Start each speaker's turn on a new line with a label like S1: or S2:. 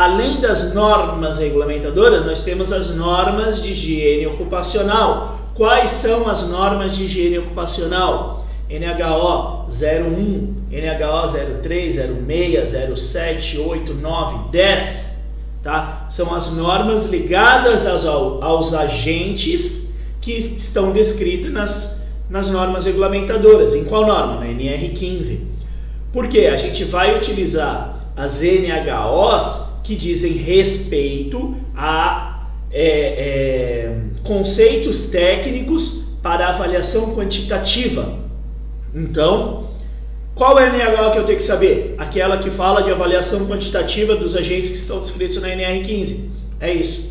S1: além das normas regulamentadoras, nós temos as normas de higiene ocupacional. Quais são as normas de higiene ocupacional? NHO 01, NHO 03, 06, 07, 8, 9, 10. Tá? São as normas ligadas aos, aos agentes que estão descritos nas, nas normas regulamentadoras. Em qual norma? Na NR15. Por quê? A gente vai utilizar as NHOs que dizem respeito a é, é, conceitos técnicos para avaliação quantitativa. Então, qual é a NH que eu tenho que saber? Aquela que fala de avaliação quantitativa dos agentes que estão descritos na NR15. É isso.